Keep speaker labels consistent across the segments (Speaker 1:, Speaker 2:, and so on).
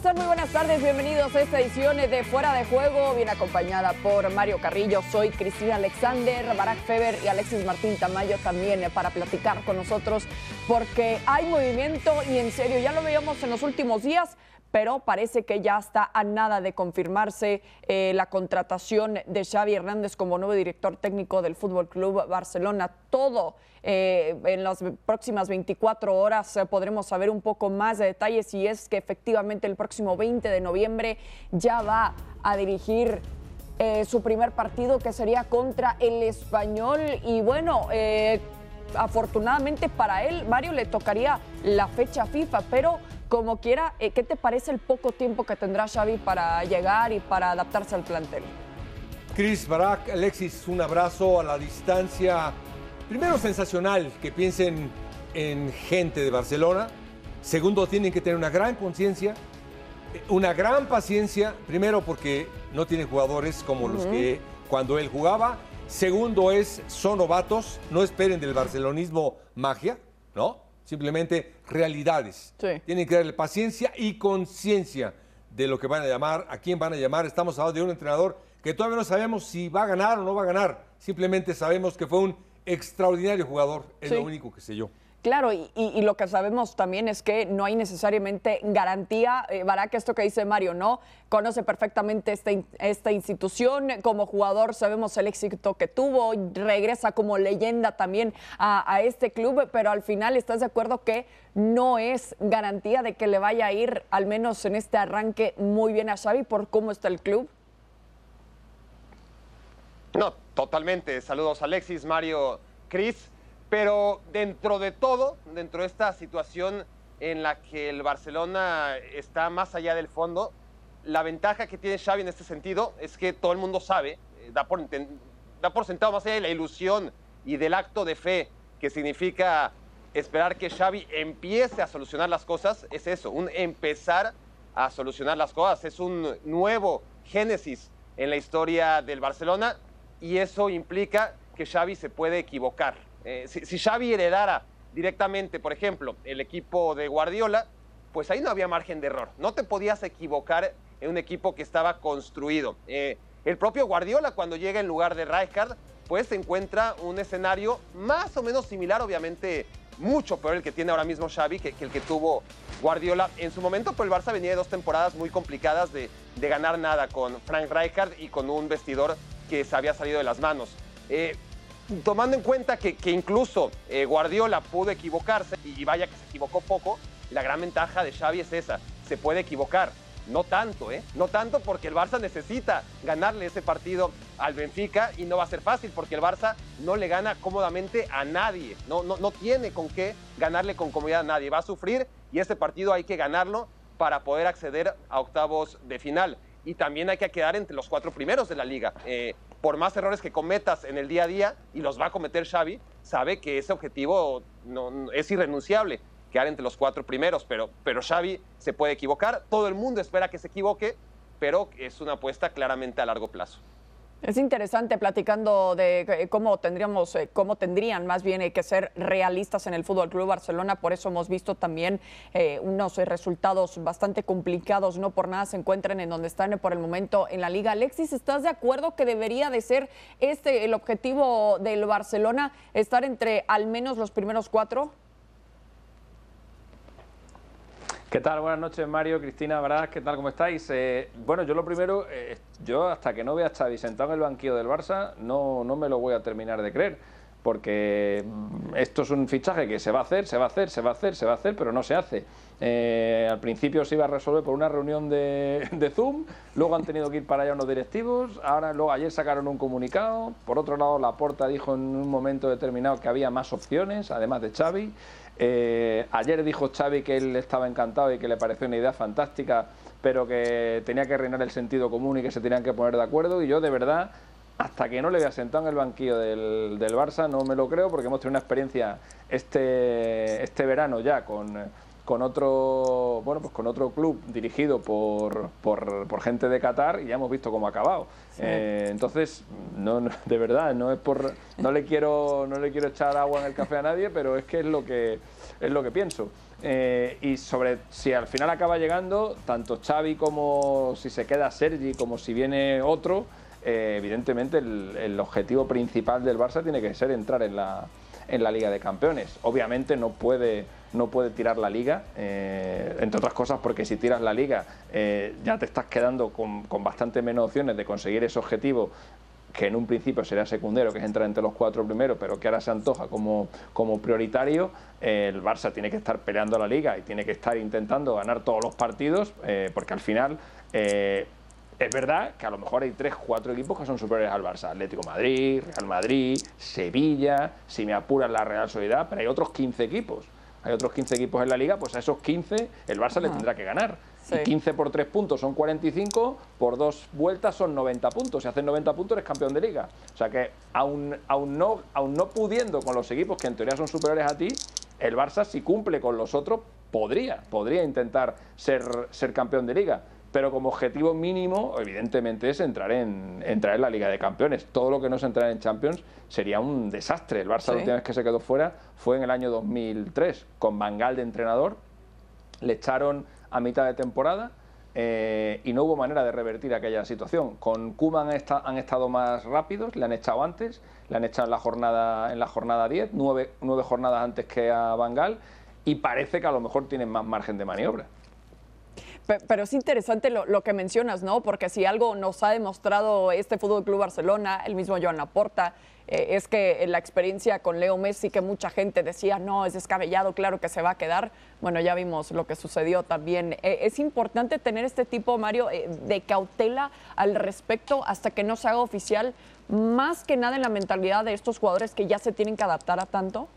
Speaker 1: están? Muy buenas tardes, bienvenidos a esta edición de Fuera de Juego, bien acompañada por Mario Carrillo. Soy Cristina Alexander, Barack Feber y Alexis Martín Tamayo también para platicar con nosotros, porque hay movimiento y en serio, ya lo veíamos en los últimos días, pero parece que ya está a nada de confirmarse eh, la contratación de Xavi Hernández como nuevo director técnico del Fútbol Club Barcelona. Todo eh, en las próximas 24 horas eh, podremos saber un poco más de detalles y es que efectivamente el próximo 20 de noviembre ya va a dirigir su primer partido que sería contra el español y bueno afortunadamente para él Mario le tocaría la fecha FIFA pero como quiera, eh, ¿qué te parece el poco tiempo que tendrá Xavi para llegar y para adaptarse al plantel?
Speaker 2: Chris Barak, Alexis, un abrazo a la distancia. Primero, sensacional que piensen en gente de Barcelona. Segundo, tienen que tener una gran conciencia, una gran paciencia. Primero, porque no tienen jugadores como los que cuando él jugaba. Segundo, es son novatos. No esperen del barcelonismo magia, ¿no? Simplemente realidades. Tienen que darle paciencia y conciencia de lo que van a llamar, a quién van a llamar. Estamos hablando de un entrenador que todavía no sabemos si va a ganar o no va a ganar. Simplemente sabemos que fue un extraordinario jugador, es lo único que sé yo.
Speaker 1: Claro, y, lo que sabemos también es que no hay necesariamente garantía. Eh, que esto que dice Mario, ¿no? Conoce perfectamente esta, esta institución. Como jugador sabemos el éxito que tuvo. Regresa como leyenda también a, este club, pero al final estás de acuerdo que no es garantía de que le vaya a ir, al menos en este arranque, muy bien a Xavi por cómo está el club.
Speaker 3: No, totalmente. Saludos Alexis, Mario, Cris. Pero dentro de todo, dentro de esta situación en la que el Barcelona está más allá del fondo, la ventaja que tiene Xavi en este sentido es que todo el mundo sabe, eh, da por, da por sentado más allá de la ilusión y del acto de fe que significa esperar que Xavi empiece a solucionar las cosas, es eso, un empezar a solucionar las cosas, es un nuevo génesis en la historia del Barcelona y eso implica que Xavi se puede equivocar. Eh, si, Xavi heredara directamente, por ejemplo, el equipo de Guardiola, pues ahí no había margen de error. No te podías equivocar en un equipo que estaba construido. Eh, el propio Guardiola, cuando llega en lugar de Rijkaard, pues se encuentra un escenario más o menos similar, obviamente mucho peor el que tiene ahora mismo Xavi que, el que tuvo Guardiola en su momento, pero el Barça venía de dos temporadas muy complicadas de, ganar nada con Frank Rijkaard y con un vestidor que se había salido de las manos. Eh, tomando en cuenta que, incluso eh, Guardiola pudo equivocarse, y vaya que se equivocó poco, la gran ventaja de Xavi es esa, se puede equivocar. No tanto, ¿eh? No tanto porque el Barça necesita ganarle ese partido al Benfica y no va a ser fácil porque el Barça no le gana cómodamente a nadie. No, no, no tiene con qué ganarle con comodidad a nadie. Va a sufrir y ese partido hay que ganarlo para poder acceder a octavos de final. Y también hay que quedar entre los cuatro primeros de la liga. Eh, por más errores que cometas en el día a día, y los va a cometer Xavi, sabe que ese objetivo no, es irrenunciable, quedar entre los cuatro primeros, pero, pero Xavi se puede equivocar, todo el mundo espera que se equivoque, pero es una apuesta claramente a largo plazo.
Speaker 1: Es interesante platicando de eh, cómo tendríamos, eh, cómo tendrían más bien eh, que ser realistas en el Fútbol Club Barcelona. Por eso hemos visto también unos resultados bastante complicados. No por nada se encuentran en donde están por el momento en la Liga. Alexis, ¿estás de acuerdo que debería de ser este el objetivo del Barcelona, estar entre al menos los primeros cuatro?
Speaker 4: ¿Qué tal? Buenas noches, Mario, Cristina, ¿verdad? ¿Qué tal? ¿Cómo estáis? Eh, bueno, yo lo primero, eh, yo hasta que no vea a Xavi sentado en el banquillo del Barça, no, no me lo voy a terminar de creer, porque mm, esto es un fichaje que se va a hacer, se va a hacer, se va a hacer, se va a hacer, pero no se hace. Eh, al principio se iba a resolver por una reunión de, Zoom, luego han tenido que ir para allá unos directivos, ahora luego ayer sacaron un comunicado, por otro lado la Porta dijo en un momento determinado que había más opciones, además de Xavi. Eh, ayer dijo Xavi que él estaba encantado y que le pareció una idea fantástica, pero que tenía que reinar el sentido común y que se tenían que poner de acuerdo. Y yo, de verdad, hasta que no le vea sentado en el banquillo del, Barça, no me lo creo, porque hemos tenido una experiencia este, este verano ya con, con otro bueno pues con otro club dirigido por, por, gente de Qatar y ya hemos visto cómo ha acabado. Eh, entonces no, de verdad no es por no le quiero no le quiero echar agua en el café a nadie pero es que es lo que es lo que pienso. Eh, y sobre si al final acaba llegando tanto Xavi como si se queda Sergi como si viene otro eh, evidentemente el, objetivo principal del Barça tiene que ser entrar en la, en la Liga de Campeones. Obviamente no puede, no puede tirar la Liga, eh, entre otras cosas porque si tiras la Liga eh, ya te estás quedando con, con bastante menos opciones de conseguir ese objetivo que en un principio sería secundario, que es entrar entre los cuatro primeros, pero que ahora se antoja como, como prioritario, el Barça tiene que estar peleando la liga y tiene que estar intentando ganar todos los partidos, porque al final es verdad que a lo mejor hay tres, cuatro equipos que son superiores al Barça. Atlético Madrid, Real Madrid, Sevilla, si me apuran la Real Sociedad, pero hay otros 15 equipos. Hay otros 15 equipos en la liga, pues a esos 15 el Barça le tendrá que ganar. Y 15 por 3 puntos son 45, por dos vueltas son 90 puntos. Si haces 90 puntos eres campeón de liga. O sea que aún, aún, no, aún no pudiendo con los equipos que en teoría son superiores a ti, el Barça si cumple con los otros podría, podría intentar ser, ser campeón de liga pero como objetivo mínimo, evidentemente, es entrar en, entrar en la Liga de Campeones. Todo lo que no es entrar en Champions sería un desastre. El Barça la última vez que se quedó fuera fue en el año 2003, con Bangal de entrenador. Le echaron a mitad de temporada eh, y no hubo manera de revertir aquella situación. Con han, han, estado más rápidos, le han echado antes, le han echado en la jornada, en la jornada 10, nueve, nueve jornadas antes que a Bangal, y parece que a lo mejor tienen más margen de maniobra.
Speaker 1: Pero es interesante lo, que mencionas, ¿no? Porque si algo nos ha demostrado este Fútbol Club Barcelona, el mismo Joan Laporta, eh, es que la experiencia con Leo Messi, que mucha gente decía, no, es descabellado, claro que se va a quedar. Bueno, ya vimos lo que sucedió también. Eh, es importante tener este tipo, Mario, eh, de cautela al respecto hasta que no se haga oficial, más que nada en la mentalidad de estos jugadores que ya se tienen que adaptar a tanto.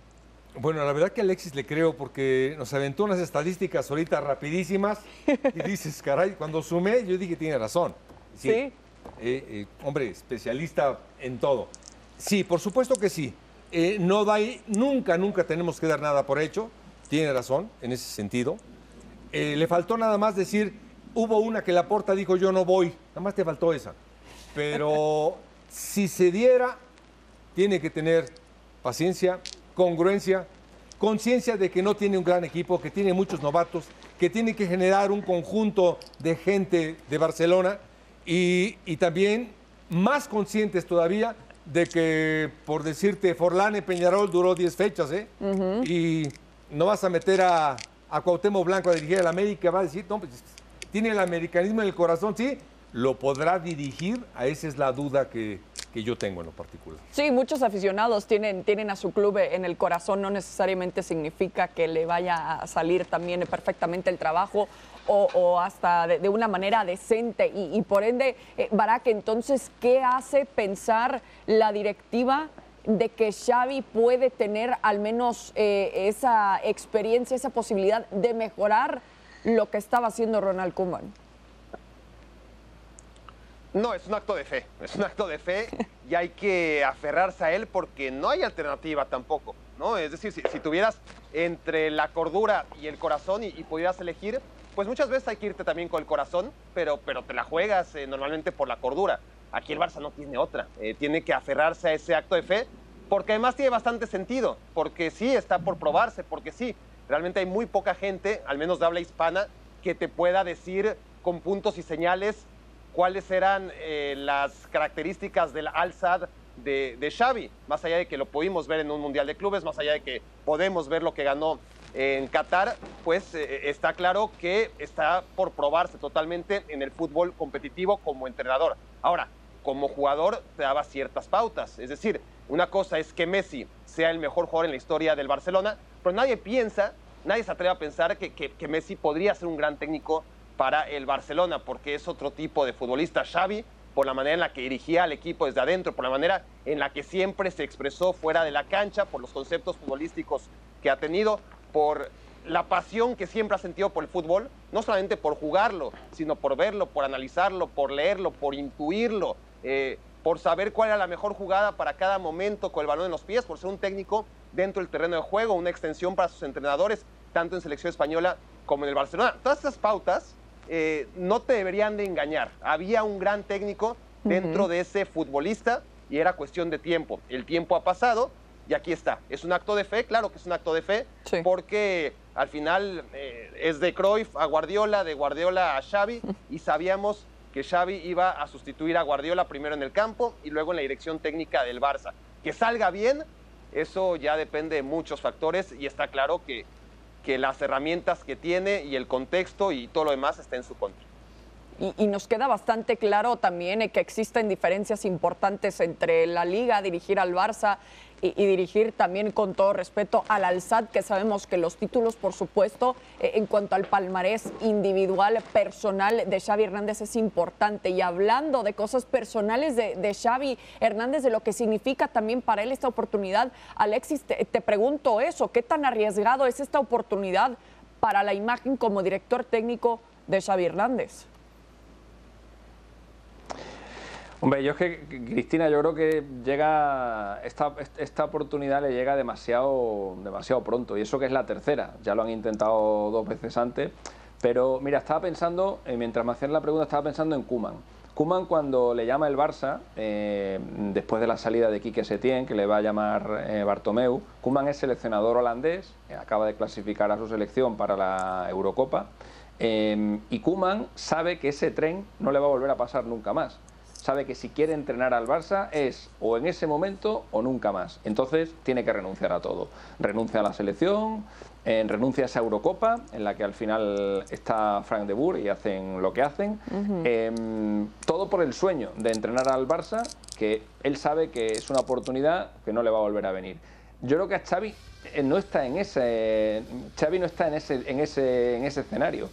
Speaker 2: Bueno, la verdad que Alexis le creo porque nos aventó unas estadísticas ahorita rapidísimas y dices, caray, cuando sumé yo dije, tiene razón.
Speaker 1: Sí.
Speaker 2: Eh, eh, hombre, especialista en todo. Sí, por supuesto que sí. Eh, no da, nunca, nunca tenemos que dar nada por hecho. Tiene razón en ese sentido. le faltó nada más decir, hubo una que la porta dijo yo no voy. Nada más te faltó esa. Pero si se diera, tiene que tener paciencia, congruencia, conciencia de que no tiene un gran equipo, que tiene muchos novatos, que tiene que generar un conjunto de gente de Barcelona y, también más conscientes todavía de que, por decirte, Forlán Peñarol duró 10 fechas, ¿eh? Y no vas a meter a, a Cuauhtémoc Blanco a dirigir al América, va a decir, no, pues, tiene el americanismo en el corazón, sí, lo podrá dirigir, a esa es la duda que, que yo tengo en lo particular.
Speaker 1: Sí, muchos aficionados tienen, tienen a su club en el corazón, no necesariamente significa que le vaya a salir también perfectamente el trabajo o, hasta de, una manera decente. Y, por ende, eh, Barak, entonces, ¿qué hace pensar la directiva de que Xavi puede tener al menos eh, esa experiencia, esa posibilidad de mejorar lo que estaba haciendo Ronald Koeman?
Speaker 3: No, es un acto de fe, es un acto de fe y hay que aferrarse a él porque no hay alternativa tampoco, ¿no? Es decir, si, tuvieras entre la cordura y el corazón y, pudieras elegir, pues muchas veces hay que irte también con el corazón, pero, pero te la juegas eh, normalmente por la cordura. Aquí el Barça no tiene otra, eh, tiene que aferrarse a ese acto de fe porque además tiene bastante sentido, porque sí está por probarse, porque sí, realmente hay muy poca gente, al menos de habla hispana, que te pueda decir con puntos y señales cuáles eran eh, las características del Al-Sad de, Xavi, más allá de que lo pudimos ver en un Mundial de Clubes, más allá de que podemos ver lo que ganó en Qatar, pues eh, está claro que está por probarse totalmente en el fútbol competitivo como entrenador. Ahora, como jugador te daba ciertas pautas, es decir, una cosa es que Messi sea el mejor jugador en la historia del Barcelona, pero nadie piensa, nadie se atreve a pensar que Messi podría ser un gran técnico para el Barcelona, porque es otro tipo de futbolista. Xavi, por la manera en la que dirigía al equipo desde adentro, por la manera en la que siempre se expresó fuera de la cancha, por los conceptos futbolísticos que ha tenido, por la pasión que siempre ha sentido por el fútbol, no solamente por jugarlo, sino por verlo, por analizarlo, por leerlo, por intuirlo, eh, por saber cuál era la mejor jugada para cada momento con el balón en los pies, por ser un técnico dentro del terreno de juego, una extensión para sus entrenadores tanto en selección española como en el Barcelona. Todas estas pautas eh, no te deberían de engañar. Había un gran técnico dentro de ese futbolista y era cuestión de tiempo. El tiempo ha pasado y aquí está. Es un acto de fe, claro que es un acto de fe, porque al final eh, es de Cruyff a Guardiola, de Guardiola a Xavi y sabíamos que Xavi iba a sustituir a Guardiola primero en el campo y luego en la dirección técnica del Barça. Que salga bien, eso ya depende de muchos factores y está claro que, que las herramientas que tiene y el contexto y todo lo demás está en su contra.
Speaker 1: Y, nos queda bastante claro también que existen diferencias importantes entre la liga, dirigir al Barça y, dirigir también con todo respeto al Alzad, que sabemos que los títulos, por supuesto, eh, en cuanto al palmarés individual, personal de Xavi Hernández es importante. Y hablando de cosas personales de, Xavi Hernández, de lo que significa también para él esta oportunidad, Alexis, te, te pregunto eso, ¿qué tan arriesgado es esta oportunidad para la imagen como director técnico de Xavi Hernández?
Speaker 4: Hombre, yo es que, Cristina, yo creo que llega esta, esta oportunidad le llega demasiado, demasiado pronto, y eso que es la tercera, ya lo han intentado dos veces antes, pero mira, estaba pensando, eh, mientras me hacían la pregunta, estaba pensando en Kuman. Kuman cuando le llama el Barça, eh, después de la salida de Quique Setién, que le va a llamar eh, Bartomeu, Kuman es seleccionador holandés, acaba de clasificar a su selección para la Eurocopa, y Kuman sabe que ese tren no le va a volver a pasar nunca más sabe que si quiere entrenar al Barça es o en ese momento o nunca más. Entonces tiene que renunciar a todo. Renuncia a la selección, renuncia a esa Eurocopa, en la que al final está Frank de Boer y hacen lo que hacen. Em, todo por el sueño de entrenar al Barça, que él sabe que es una oportunidad que no le va a volver a venir. Yo creo que a Xavi eh, no está en ese, Xavi no está en ese, en ese, en ese escenario.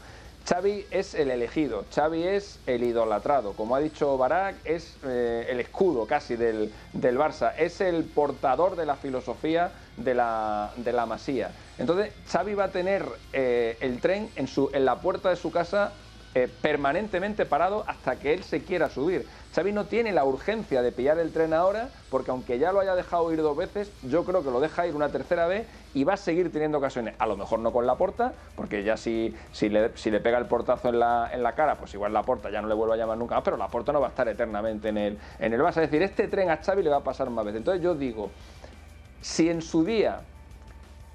Speaker 4: Xavi es el elegido, Xavi es el idolatrado, como ha dicho Barak, es eh, el escudo casi del, Barça, es el portador de la filosofía de la, de la Masía. Entonces Xavi va a tener eh, el tren en, su, en la puerta de su casa eh, permanentemente parado hasta que él se quiera subir. Xavi no tiene la urgencia de pillar el tren ahora, porque aunque ya lo haya dejado ir dos veces, yo creo que lo deja ir una tercera vez y va a seguir teniendo ocasiones. A lo mejor no con la porta, porque ya si, si, le, si le pega el portazo en la, en la cara, pues igual la porta ya no le vuelve a llamar nunca más, pero la porta no va a estar eternamente en el, en el Barça. Es decir, este tren a Xavi le va a pasar más veces. Entonces yo digo, si en su día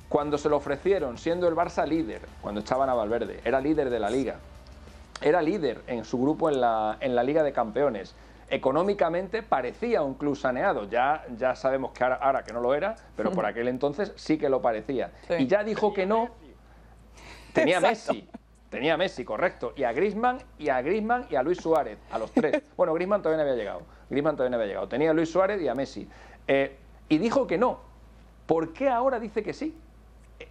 Speaker 4: cuando se lo ofrecieron, siendo el Barça líder, cuando estaban a Valverde, era líder de la liga, era líder en su grupo en la, en la Liga de Campeones, económicamente parecía un club saneado. Ya, ya sabemos que ahora, que no lo era, pero por aquel entonces sí que lo parecía. Y ya dijo que no. Tenía Messi. Tenía Messi, correcto. Y a Grisman, y a Grisman y a Luis Suárez, a los tres. Bueno, Grisman todavía no había llegado. Grisman todavía no había llegado. Tenía a Luis Suárez y a Messi. Eh, y dijo que no. ¿Por qué ahora dice que sí?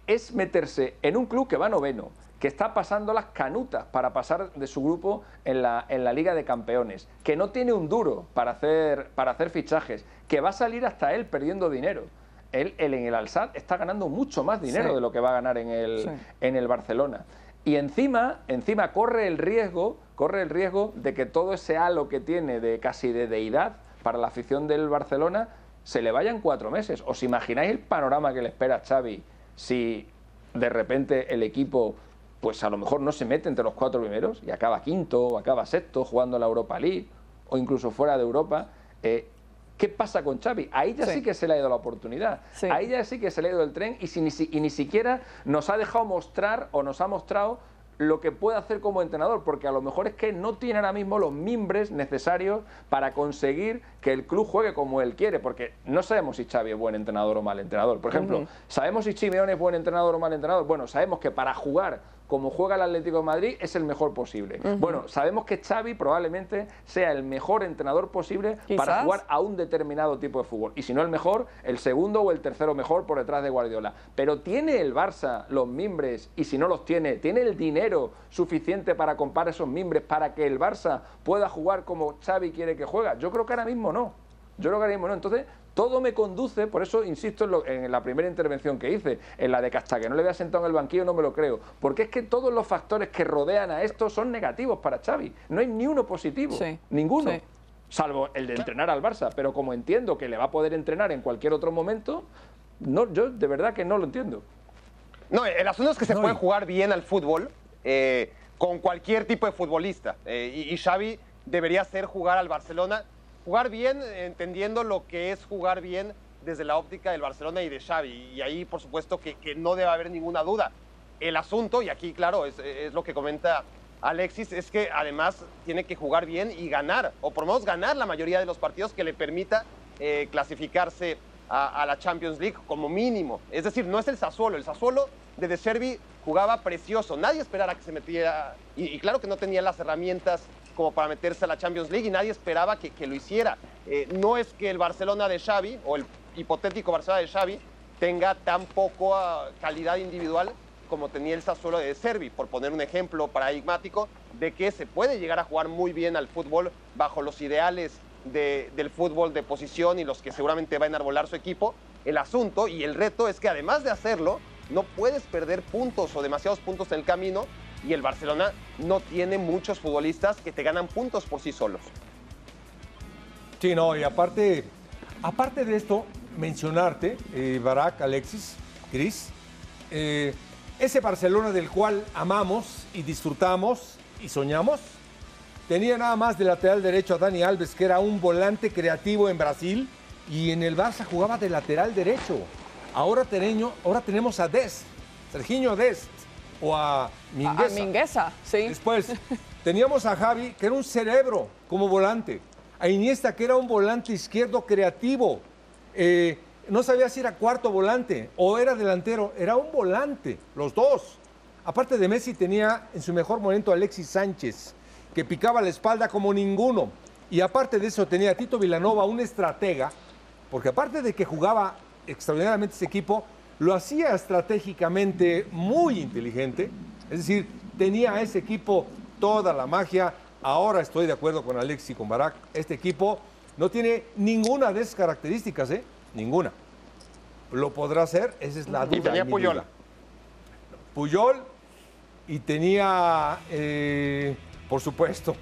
Speaker 4: Es meterse en un club que va noveno, que está pasando las canutas para pasar de su grupo en la, en la Liga de Campeones, que no tiene un duro para hacer, para hacer fichajes, que va a salir hasta él perdiendo dinero. Él, en el Alsat está ganando mucho más dinero de lo que va a ganar en el, en el Barcelona. Y encima, encima corre el riesgo, corre el riesgo de que todo ese halo que tiene de casi de deidad para la afición del Barcelona se le vayan cuatro meses. ¿Os imagináis el panorama que le espera a Xavi si de repente el equipo pues a lo mejor no se mete entre los cuatro primeros y acaba quinto o acaba sexto jugando la Europa League o incluso fuera de Europa. Eh, ¿Qué pasa con Xavi? Ahí ya sí. que se le ha ido la oportunidad. Ahí ya sí que se le ha ido el tren y, y ni siquiera nos ha dejado mostrar o nos ha mostrado lo que puede hacer como entrenador, porque a lo mejor es que no tiene ahora mismo los mimbres necesarios para conseguir que el club juegue como él quiere, porque no sabemos si Xavi es buen entrenador o mal entrenador. Por ejemplo, ¿sabemos si Simeone es buen entrenador o mal entrenador? Bueno, sabemos que para jugar como juega el Atlético de Madrid, es el mejor posible. Bueno, sabemos que Xavi probablemente sea el mejor entrenador posible para jugar a un determinado tipo de fútbol. Y si no el mejor, el segundo o el tercero mejor por detrás de Guardiola. Pero ¿tiene el Barça los mimbres? Y si no los tiene, ¿tiene el dinero suficiente para comprar esos mimbres para que el Barça pueda jugar como Xavi quiere que juega? Yo creo que ahora mismo no. Yo creo que ahora mismo no. Entonces, todo me conduce, por eso insisto en, la primera intervención que hice, en la de que hasta que no le vea sentado en el banquillo no me lo creo, porque es que todos los factores que rodean a esto son negativos para Xavi, no hay ni uno positivo, ninguno. Salvo el de entrenar al Barça, pero como entiendo que le va a poder entrenar en cualquier otro momento, no, yo de verdad que no lo entiendo.
Speaker 3: No, el asunto es que se
Speaker 2: No,
Speaker 3: puede jugar bien al fútbol eh, con cualquier tipo de futbolista. Eh, y, y Xavi debería hacer jugar al Barcelona, jugar bien entendiendo lo que es jugar bien desde la óptica del Barcelona y de Xavi. Y ahí, por supuesto, que, no debe haber ninguna duda. El asunto, y aquí, claro, es, lo que comenta Alexis, es que además tiene que jugar bien y ganar, o por lo menos ganar la mayoría de los partidos que le permita eh, clasificarse a, la Champions League como mínimo. Es decir, no es el Sassuolo. El Sassuolo de De jugaba precioso. Nadie esperara que se metiera, y claro que no tenía las herramientas como para meterse a la Champions League y nadie esperaba que, lo hiciera. Eh, no es que el Barcelona de Xavi, o el hipotético Barcelona de Xavi, tenga tan poca calidad individual como tenía el Sassuolo de Servi, por poner un ejemplo paradigmático de que se puede llegar a jugar muy bien al fútbol bajo los ideales de- del fútbol de posición y los que seguramente va a enarbolar su equipo. El asunto y el reto es que además de hacerlo, no puedes perder puntos o demasiados puntos en el camino y el Barcelona no tiene muchos futbolistas que te ganan puntos por sí solos.
Speaker 2: Sí, no, y aparte, aparte de esto, mencionarte, eh, Barak, Alexis, Cris, eh, ese Barcelona del cual amamos y disfrutamos y soñamos, tenía nada más de lateral derecho a Dani Alves, que era un volante creativo en Brasil, y en el Barça jugaba de lateral derecho. Ahora, ahora tenemos a Dest, Serginho Dest, o
Speaker 1: a
Speaker 2: Mingueza.
Speaker 1: a Mingueza, sí.
Speaker 2: Después teníamos a Javi, que era un cerebro como volante. A Iniesta, que era un volante izquierdo creativo. Eh, no sabía si era cuarto volante o era delantero. Era un volante, los dos. Aparte de Messi, tenía en su mejor momento a Alexis Sánchez, que picaba la espalda como ninguno. Y aparte de eso, tenía a Tito Vilanova, un estratega, porque aparte de que jugaba extraordinariamente ese equipo, lo hacía estratégicamente muy inteligente. Es decir, tenía a ese equipo toda la magia. Ahora estoy de acuerdo con Alex y con Barak. Este equipo no tiene ninguna de esas características, ¿eh? Ninguna. ¿Lo podrá hacer? Esa es la duda.
Speaker 3: Y tenía
Speaker 2: mi
Speaker 3: Puyol.
Speaker 2: Puyol y tenía, eh, por supuesto,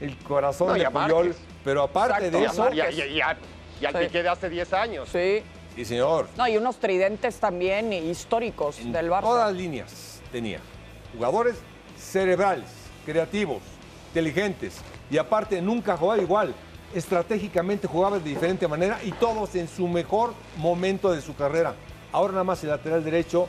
Speaker 2: el corazón
Speaker 3: No,
Speaker 2: de Puyol. Pero aparte
Speaker 1: Exacto.
Speaker 2: de eso.
Speaker 3: Y, a- y a- y a- y al
Speaker 1: Sí.
Speaker 3: Piqué de hace 10 años.
Speaker 1: Sí.
Speaker 2: Sí señor,
Speaker 1: No, y unos tridentes también históricos
Speaker 2: en
Speaker 1: del Barça.
Speaker 2: todas las líneas tenía. Jugadores cerebrales, creativos, inteligentes. Y aparte nunca jugaba igual. Estratégicamente jugaba de diferente manera y todos en su mejor momento de su carrera. Ahora nada más el lateral derecho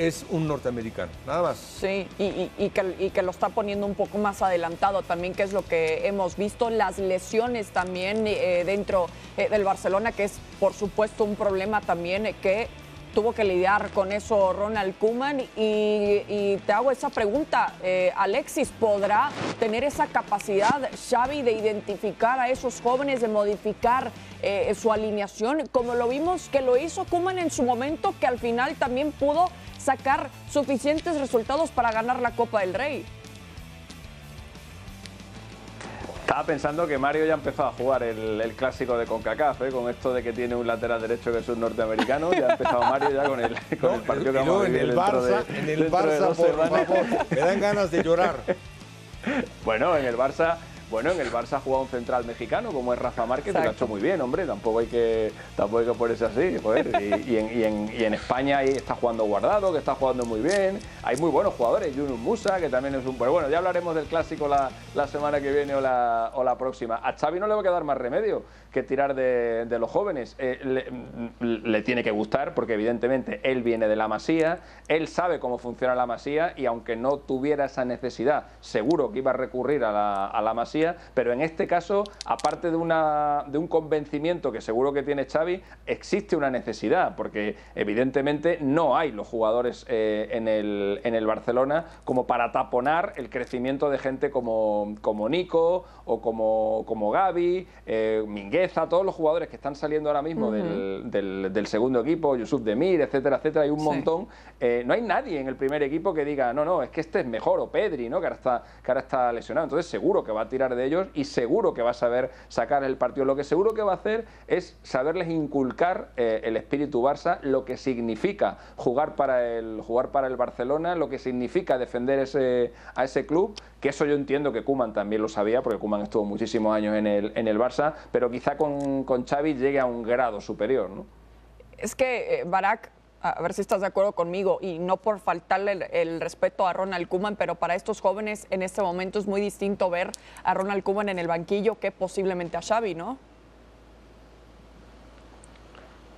Speaker 2: es un norteamericano. Nada más.
Speaker 1: Sí, y, que, lo está poniendo un poco más adelantado también, que es lo que hemos visto. Las lesiones también eh, dentro eh, del Barcelona, que es por supuesto un problema también eh, que tuvo que lidiar con eso Ronald Koeman. Y, te hago esa pregunta, Alexis, ¿podrá tener esa capacidad Xavi de identificar a esos jóvenes, de modificar su alineación, como lo vimos que lo hizo Koeman en su momento, que al final también pudo sacar suficientes resultados para ganar la Copa del Rey.
Speaker 4: Estaba pensando que Mario ya ha empezado a jugar el, el clásico de CONCACAF, ¿eh? con esto de que tiene un lateral derecho que es un norteamericano. Ya ha empezado Mario ya con el, con el partido que vamos a
Speaker 2: en
Speaker 4: vivir
Speaker 2: el
Speaker 4: dentro de-
Speaker 2: Barça, en el Barça,
Speaker 4: dos
Speaker 2: por
Speaker 4: semanas.
Speaker 2: favor, me dan ganas de llorar.
Speaker 4: Bueno, en el Barça, bueno, en el Barça ha jugado un central mexicano como es Rafa Márquez, y lo ha hecho muy bien, hombre, tampoco hay que, tampoco hay que ponerse así, joder. Y, y en, y en- y en España ahí está jugando Guardado, que está jugando muy bien. Hay muy buenos jugadores, Yunus Musa, que también es un. Pero bueno, ya hablaremos del clásico la, la semana que viene o la, o la próxima. A Xavi no le va a quedar más remedio que tirar de, de los jóvenes. Eh, le, le tiene que gustar, porque evidentemente él viene de la Masía, él sabe cómo funciona la Masía y aunque no tuviera esa necesidad, seguro que iba a recurrir a la, a la Masía, pero en este caso, aparte de, una, de un convencimiento que seguro que tiene Xavi, existe una necesidad, porque evidentemente no hay los jugadores eh, en, el, en el Barcelona como para taponar el crecimiento de gente como, como Nico o como, como Gaby, eh, Mingueza, todos los jugadores que están saliendo ahora mismo del, del- del segundo equipo, Yusuf Demir, etcétera, etcétera, hay un
Speaker 1: Sí.
Speaker 4: montón. Eh, no hay nadie en el primer equipo que diga, no, no, es que este es mejor, o Pedri, ¿no? que, ahora está, que ahora está lesionado. Entonces seguro que va a tirar de ellos y seguro que va a saber sacar el partido. Lo que seguro que va a hacer es saberles inculcar eh, el espíritu Barça, lo que significa jugar para el, jugar para el Barcelona, lo que significa defender ese, a ese club, que eso yo entiendo que Kuman también lo sabía, porque Kuman estuvo muchísimos años en el, en el Barça, pero quizá con, con Xavi llegue a un grado superior, ¿no?
Speaker 1: Es que, eh, Barak, a ver si estás de acuerdo conmigo, y no por faltarle el, respeto a Ronald Koeman, pero para estos jóvenes en este momento es muy distinto ver a Ronald Koeman en el banquillo que posiblemente a Xavi, ¿no?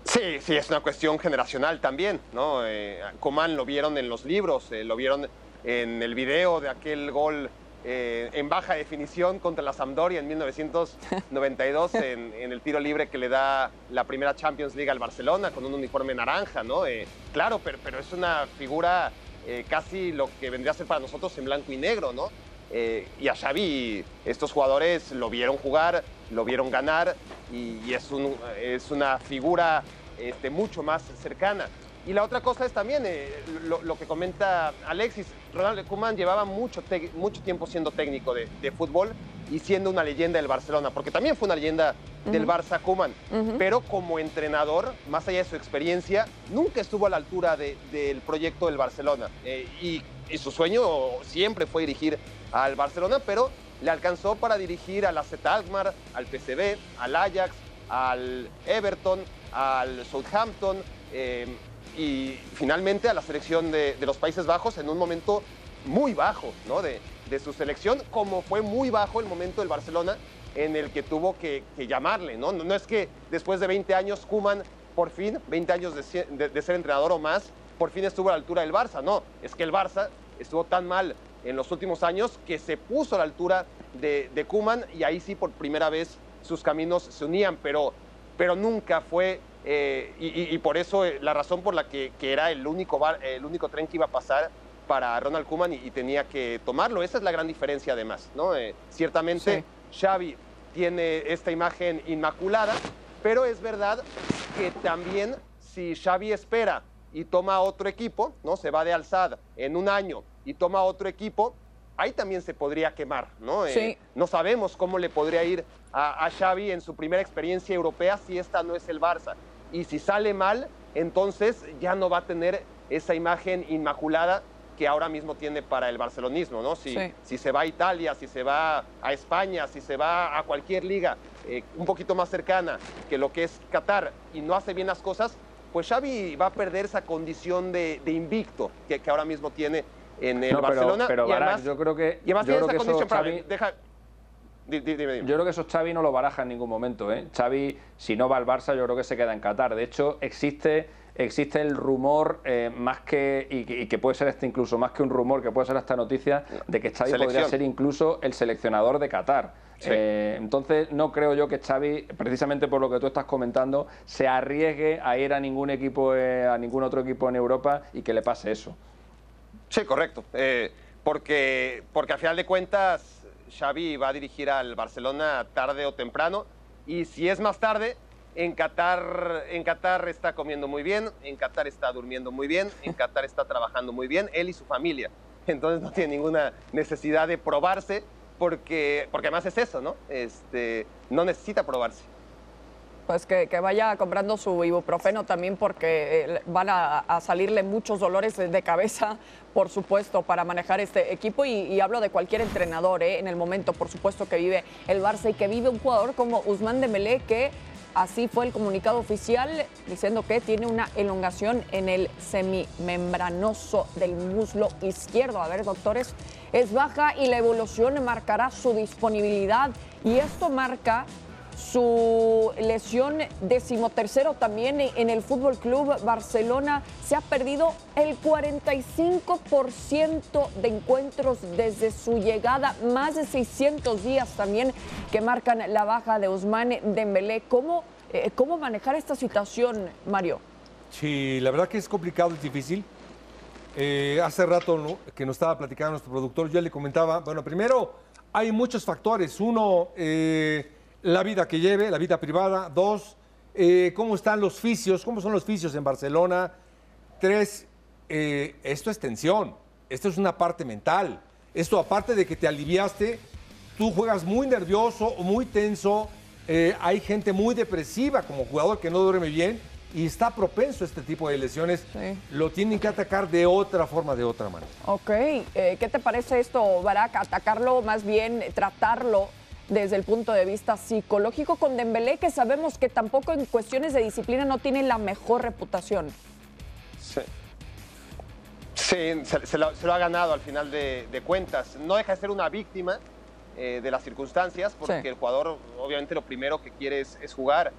Speaker 3: Sí, sí, es una cuestión generacional también, ¿no? Eh, Coman lo vieron en los libros, eh, lo vieron en el video de aquel gol eh, en baja definición contra la Sampdoria en 1992 en, en, el tiro libre que le da la primera Champions League al Barcelona con un uniforme naranja, ¿no? Eh, claro, pero, pero, es una figura eh, casi lo que vendría a ser para nosotros en blanco y negro, ¿no? Y a Xavi estos jugadores lo vieron jugar, lo vieron ganar y, y es, un, es, una figura este, mucho más cercana. Y la otra cosa es también eh, lo, lo, que comenta Alexis. Ronald Koeman llevaba mucho, mucho tiempo siendo técnico de, de, fútbol y siendo una leyenda del Barcelona, porque también fue una leyenda uh -huh. del Barça Koeman. Uh -huh. Pero como entrenador, más allá de su experiencia, nunca estuvo a la altura de, del proyecto del Barcelona. Eh, y, y, su sueño siempre fue dirigir al Barcelona, pero le alcanzó para dirigir al AZ Alkmaar, al PSV, al Ajax, al Everton, al Southampton. Eh, y finalmente a la selección de, de, los Países Bajos en un momento muy bajo ¿no? de, de, su selección, como fue muy bajo el momento del Barcelona en el que tuvo que, llamarle. ¿no? ¿no? es que después de 20 años Kuman por fin, 20 años de, de, ser entrenador o más, por fin estuvo a la altura del Barça. No, es que el Barça estuvo tan mal en los últimos años que se puso a la altura de, de Kuman y ahí sí por primera vez sus caminos se unían, pero, pero nunca fue eh, y, y, por eso eh, la razón por la que, que, era el único, bar, el único tren que iba a pasar para Ronald Koeman y, y, tenía que tomarlo. Esa es la gran diferencia además. ¿no? Eh, ciertamente sí. Xavi tiene esta imagen inmaculada, pero es verdad que también si Xavi espera y toma otro equipo, ¿no? se va de alzada en un año y toma otro equipo, ahí también se podría quemar, ¿no?
Speaker 1: Sí.
Speaker 3: Eh, no sabemos cómo le podría ir a, a, Xavi en su primera experiencia europea si esta no es el Barça. Y si sale mal, entonces ya no va a tener esa imagen inmaculada que ahora mismo tiene para el barcelonismo, ¿no? Si,
Speaker 1: sí.
Speaker 3: si se va a Italia, si se va a España, si se va a cualquier liga eh, un poquito más cercana que lo que es Qatar y no hace bien las cosas, pues Xavi va a perder esa condición de, de invicto que, que ahora mismo tiene en el
Speaker 4: no,
Speaker 3: Barcelona.
Speaker 4: Pero, pero
Speaker 3: y además,
Speaker 4: yo creo que.
Speaker 3: Y además
Speaker 4: yo
Speaker 3: tiene
Speaker 4: creo
Speaker 3: esa
Speaker 4: que
Speaker 3: condición para.
Speaker 4: Xavi,
Speaker 3: Deja, dime, dime.
Speaker 4: Yo creo que eso Xavi no lo baraja en ningún momento. ¿eh? Xavi, si no va al Barça, yo creo que se queda en Qatar. De hecho, existe, existe el rumor, eh, más que y, que, y, que puede ser este incluso más que un rumor, que puede ser esta noticia, de que Xavi Selección. podría ser incluso el seleccionador de Qatar. Sí. Eh, entonces, no creo yo que Xavi, precisamente por lo que tú estás comentando, se arriesgue a ir a ningún equipo, eh, a ningún otro equipo en Europa y que le pase eso.
Speaker 3: Sí, correcto. Eh, porque, porque a final de cuentas, Xavi va a dirigir al Barcelona tarde o temprano. Y si es más tarde, en Qatar, en Qatar está comiendo muy bien, en Qatar está durmiendo muy bien, en Qatar está trabajando muy bien, él y su familia. Entonces no tiene ninguna necesidad de probarse, porque, porque además es eso, ¿no? Este, no necesita probarse
Speaker 1: pues que, vaya comprando su ibuprofeno también porque eh, van a, salirle muchos dolores de cabeza, por supuesto, para manejar este equipo. Y, y hablo de cualquier entrenador, ¿eh? en el momento, por supuesto, que vive el Barça y que vive un jugador como Usman Dembélé, que así fue el comunicado oficial, diciendo que tiene una elongación en el semimembranoso del muslo izquierdo. A ver, doctores, es baja y la evolución marcará su disponibilidad. Y esto marca su lesión decimotercero también en el Fútbol Club Barcelona. Se ha perdido el 45% de encuentros desde su llegada, más de 600 días también que marcan la baja de Ousmane Dembélé. ¿Cómo, eh, ¿Cómo manejar esta situación, Mario?
Speaker 2: Sí, la verdad que es complicado, es difícil. Eh, hace rato que nos estaba platicando nuestro productor, yo le comentaba, bueno, primero hay muchos factores. Uno, eh, la vida que lleve, la vida privada. Dos, eh, cómo están los fisios, cómo son los fisios en Barcelona. Tres, eh, esto es tensión, esto es una parte mental. Esto aparte de que te aliviaste, tú juegas muy nervioso muy tenso. Eh, hay gente muy depresiva como jugador que no duerme bien y está propenso a este tipo de lesiones. Sí. Lo tienen que atacar de otra forma, de otra manera.
Speaker 1: Ok, ¿qué te parece esto, Barak? Atacarlo, más bien tratarlo desde el punto de vista psicológico con Dembélé, que sabemos que tampoco en cuestiones de disciplina no tiene la mejor reputación.
Speaker 3: Sí. Sí, se, lo, ha ganado al final de, cuentas. No deja de ser una víctima eh, de las circunstancias, porque el jugador obviamente lo primero que quiere es, jugar,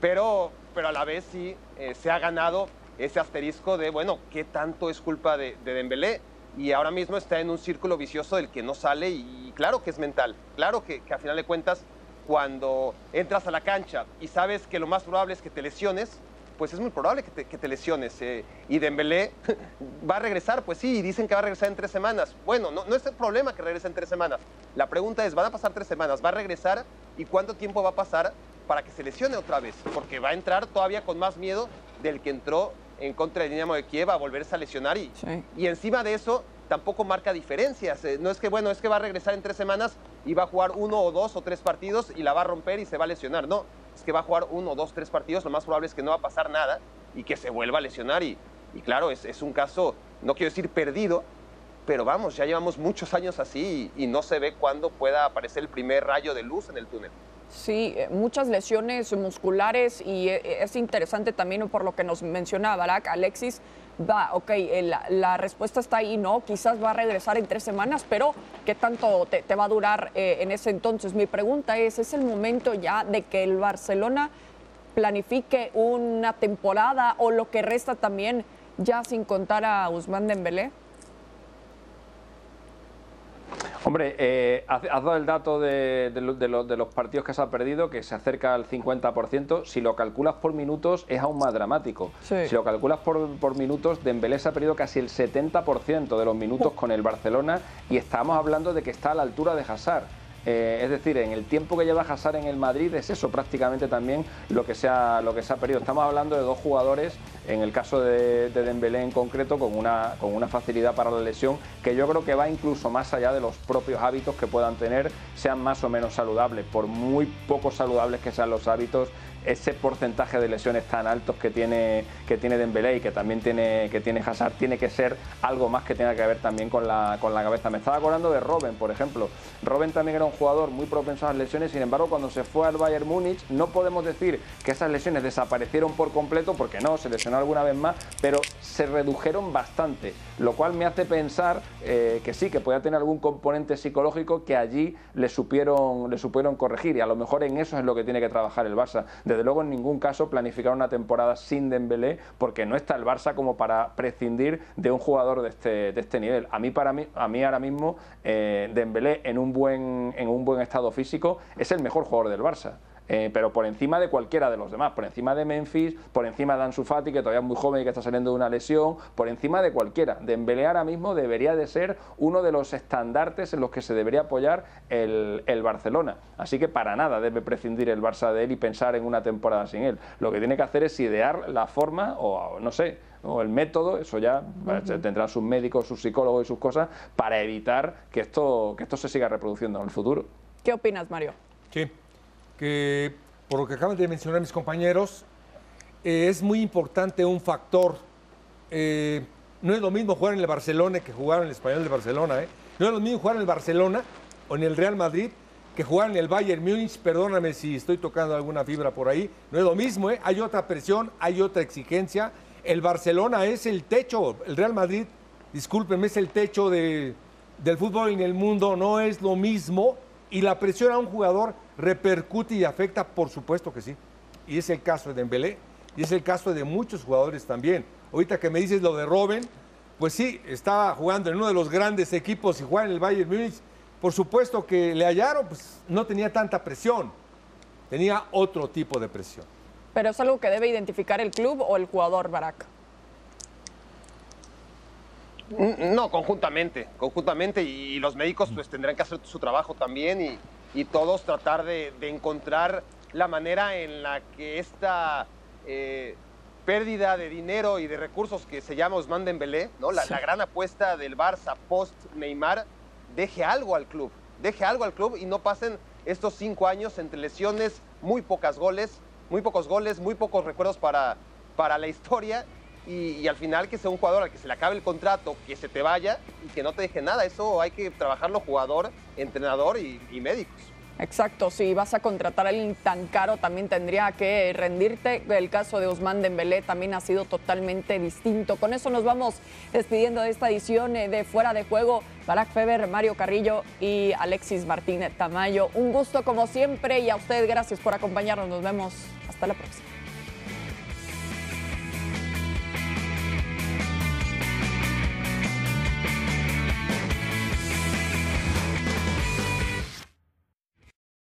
Speaker 3: pero, pero a la vez sí eh, se ha ganado ese asterisco de, bueno, ¿qué tanto es culpa de, de Dembélé? Y ahora mismo está en un círculo vicioso del que no sale y, claro que es mental, claro que, a final de cuentas cuando entras a la cancha y sabes que lo más probable es que te lesiones, pues es muy probable que te, lesiones. Eh, y Dembélé va a regresar, pues sí, dicen que va a regresar en tres semanas. Bueno, no, no es el problema que regrese en tres semanas. La pregunta es, ¿van a pasar tres semanas? ¿Va a regresar? ¿Y cuánto tiempo va a pasar para que se lesione otra vez? Porque va a entrar todavía con más miedo del que entró en contra del Dinamo de Kiev a volverse a lesionar. Y, y encima de eso, tampoco marca diferencias. Eh, no es que, bueno, es que va a regresar en tres semanas y va a jugar uno o dos o tres partidos y la va a romper y se va a lesionar. No, que va a jugar uno, dos, tres partidos, lo más probable es que no va a pasar nada y que se vuelva a lesionar. Y, y claro, es, es, un caso, no quiero decir perdido, pero vamos, ya llevamos muchos años así y, no se ve cuándo pueda aparecer el primer rayo de luz en el túnel.
Speaker 1: Sí, eh, muchas lesiones musculares y eh, es interesante también por lo que nos mencionaba Barak, Alexis, va, ok, eh, la, respuesta está ahí, ¿no? Quizás va a regresar en tres semanas, pero ¿qué tanto te, va a durar en ese entonces? Mi pregunta es, ¿es el momento ya de que el Barcelona planifique una temporada o lo que resta también ya sin contar a Usman Dembélé?
Speaker 4: Hombre, eh, has, dado el dato de, los partidos que se ha perdido, que se acerca al 50%. Si lo calculas por minutos, es aún más dramático. Si lo calculas por, por minutos, Dembélé se ha perdido casi el 70% de los minutos con el Barcelona y estamos hablando de que está a la altura de Hazard. Eh, es decir, en el tiempo que lleva Hazard en el Madrid es eso prácticamente también lo que se ha, lo que perdido. Estamos hablando de dos jugadores, en el caso de, de, Dembélé en concreto, con una, con una facilidad para la lesión que yo creo que va incluso más allá de los propios hábitos que puedan tener, sean más o menos saludables. Por muy poco saludables que sean los hábitos, ese porcentaje de lesiones tan altos que tiene, que tiene Dembélé y que también tiene, que tiene Hazard tiene que ser algo más que tenga que ver también con la, con la cabeza. Me estaba acordando de Robben, por ejemplo. Robben también era un jugador muy propenso a las lesiones, sin embargo, cuando se fue al Bayern Múnich, no podemos decir que esas lesiones desaparecieron por completo, porque no, se lesionó alguna vez más, pero se redujeron bastante, lo cual me hace pensar eh, que sí, que podía tener algún componente psicológico que allí le supieron, le supieron corregir, y a lo mejor en eso es lo que tiene que trabajar el Barça desde luego, en ningún caso planificar una temporada sin Dembélé, porque no está el Barça como para prescindir de un jugador de este, de este nivel. A mí, para mí, a mí ahora mismo, eh, Dembélé en un, buen, en un buen estado físico es el mejor jugador del Barça. Eh, pero por encima de cualquiera de los demás, por encima de Memphis, por encima de Ansu Fati, que todavía es muy joven y que está saliendo de una lesión, por encima de cualquiera. Dembélé ahora mismo debería de ser uno de los estandartes en los que se debería apoyar el, Barcelona. Así que para nada debe prescindir el Barça de él y pensar en una temporada sin él. Lo que tiene que hacer es idear la forma o no sé, o el método, eso ya tendrán sus médicos, sus psicólogos y sus cosas para evitar que esto, que esto se siga reproduciendo en el futuro.
Speaker 1: ¿Qué opinas, Mario?
Speaker 2: Sí, que por lo que acaban de mencionar mis compañeros, eh, es muy importante un factor. Eh, no es lo mismo jugar en el Barcelona que jugar en el Español de Barcelona. ¿eh? No es lo mismo jugar en el Barcelona o en el Real Madrid que jugar en el Bayern Múnich. Perdóname si estoy tocando alguna fibra por ahí. No es lo mismo. Hay otra presión, hay otra exigencia. El Barcelona es el techo. El Real Madrid, discúlpenme, es el techo de, del fútbol en el mundo. No es lo mismo. Y la presión a un jugador repercute y afecta, por supuesto que sí. Y es el caso de Dembélé y es el caso de muchos jugadores también. Ahorita que me dices lo de Robben, pues sí, estaba jugando en uno de los grandes equipos y juega en el Bayern Múnich. Por supuesto que le hallaron, pues no tenía tanta presión, tenía otro tipo de presión.
Speaker 1: Pero es algo que debe identificar el club o el jugador, Barak.
Speaker 3: No, conjuntamente, conjuntamente y los médicos pues tendrán que hacer su trabajo también y, y todos tratar de, encontrar la manera en la que esta eh, pérdida de dinero y de recursos que se llama Osman Dembélé, ¿no? La, la, gran apuesta del Barça post Neymar, deje algo al club, deje algo al club y no pasen estos cinco años entre lesiones, muy pocas goles, muy pocos goles, muy pocos recuerdos para, para la historia y, al final que sea un jugador al que se le acabe el contrato, que se te vaya y que no te deje nada. Eso hay que trabajarlo jugador, entrenador y, médicos.
Speaker 1: Exacto, si vas a contratar a alguien tan caro también tendría que rendirte. El caso de Ousmane Dembélé también ha sido totalmente distinto. Con eso nos vamos despidiendo de esta edición eh, de Fuera de Juego. Barack Feber, Mario Carrillo y Alexis Martínez Tamayo. Un gusto como siempre y a usted gracias por acompañarnos. Nos vemos hasta la próxima.